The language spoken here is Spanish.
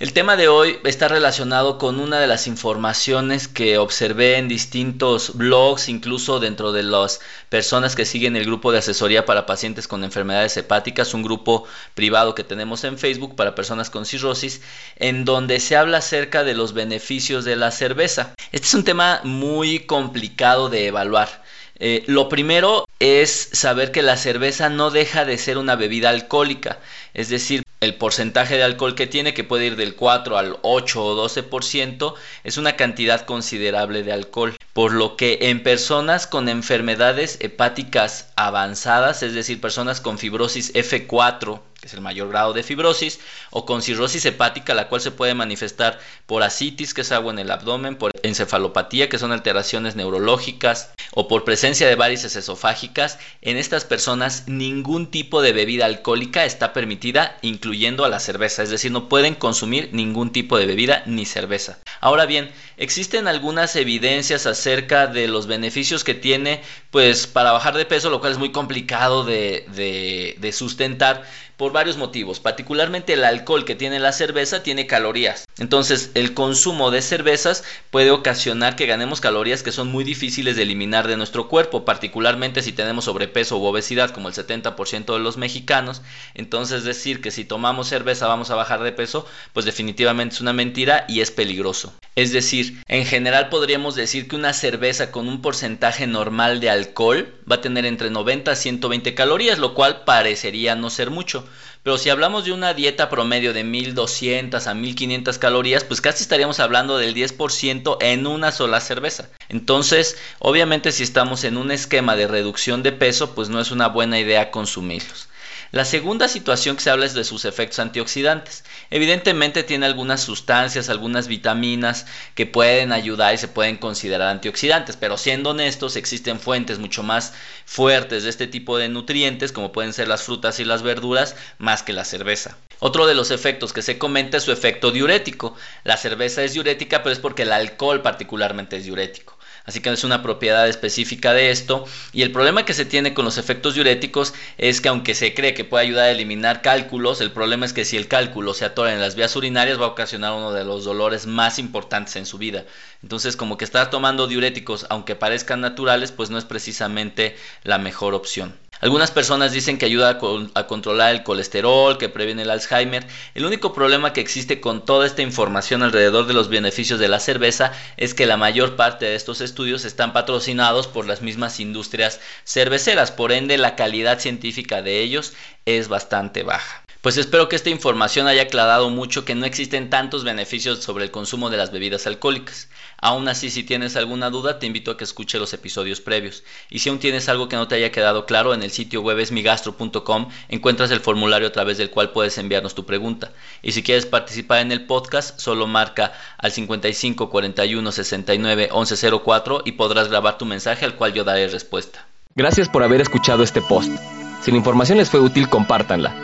El tema de hoy está relacionado con una de las informaciones que observé en distintos blogs, incluso dentro de las personas que siguen el grupo de asesoría para pacientes con enfermedades hepáticas, un grupo privado que tenemos en Facebook para personas con cirrosis, en donde se habla acerca de los beneficios de la cerveza. Este es un tema muy complicado de evaluar. Eh, lo primero es saber que la cerveza no deja de ser una bebida alcohólica, es decir, el porcentaje de alcohol que tiene, que puede ir del 4 al 8 o 12%, es una cantidad considerable de alcohol. Por lo que en personas con enfermedades hepáticas avanzadas, es decir, personas con fibrosis F4, que es el mayor grado de fibrosis, o con cirrosis hepática, la cual se puede manifestar por asitis, que es agua en el abdomen, por encefalopatía, que son alteraciones neurológicas, o por presencia de varices esofágicas, en estas personas ningún tipo de bebida alcohólica está permitida, incluyendo a la cerveza, es decir, no pueden consumir ningún tipo de bebida ni cerveza. Ahora bien, existen algunas evidencias acerca de los beneficios que tiene pues para bajar de peso, lo cual es muy complicado de, sustentar, por varios motivos. Particularmente el alcohol que tiene la cerveza tiene calorías. Entonces el consumo de cervezas puede ocasionar que ganemos calorías que son muy difíciles de eliminar de nuestro cuerpo, particularmente si tenemos sobrepeso u obesidad como el 70% de los mexicanos. Entonces decir que si tomamos cerveza vamos a bajar de peso, pues definitivamente es una mentira y es peligroso. Es decir, en general podríamos decir que una cerveza con un porcentaje normal de alcohol va a tener entre 90 a 120 calorías, lo cual parecería no ser mucho. Pero si hablamos de una dieta promedio de 1200 a 1500 calorías, pues casi estaríamos hablando del 10% en una sola cerveza. Entonces, obviamente si estamos en un esquema de reducción de peso, pues no es una buena idea consumirlos. La segunda situación que se habla es de sus efectos antioxidantes. Evidentemente tiene algunas sustancias, algunas vitaminas que pueden ayudar y se pueden considerar antioxidantes, pero siendo honestos existen fuentes mucho más fuertes de este tipo de nutrientes como pueden ser las frutas y las verduras más que la cerveza. Otro de los efectos que se comenta es su efecto diurético. La cerveza es diurética, pero es porque el alcohol particularmente es diurético. Así que es una propiedad específica de esto. Y el problema que se tiene con los efectos diuréticos es que aunque se cree que puede ayudar a eliminar cálculos, el problema es que si el cálculo se atora en las vías urinarias va a ocasionar uno de los dolores más importantes en su vida. Entonces como que estar tomando diuréticos, aunque parezcan naturales, pues no es precisamente la mejor opción. Algunas personas dicen que ayuda a, controlar el colesterol, que previene el Alzheimer. El único problema que existe con toda esta información alrededor de los beneficios de la cerveza es que la mayor parte de estos estudios están patrocinados por las mismas industrias cerveceras, por ende la calidad científica de ellos es bastante baja. Pues espero que esta información haya aclarado mucho que no existen tantos beneficios sobre el consumo de las bebidas alcohólicas. Aún así, si tienes alguna duda, te invito a que escuche los episodios previos. Y si aún tienes algo que no te haya quedado claro, en el sitio web esmigastro.com encuentras el formulario a través del cual puedes enviarnos tu pregunta. Y si quieres participar en el podcast, solo marca al 55 41 69 11 04 y podrás grabar tu mensaje al cual yo daré respuesta. Gracias por haber escuchado este post. Si la información les fue útil, compártanla.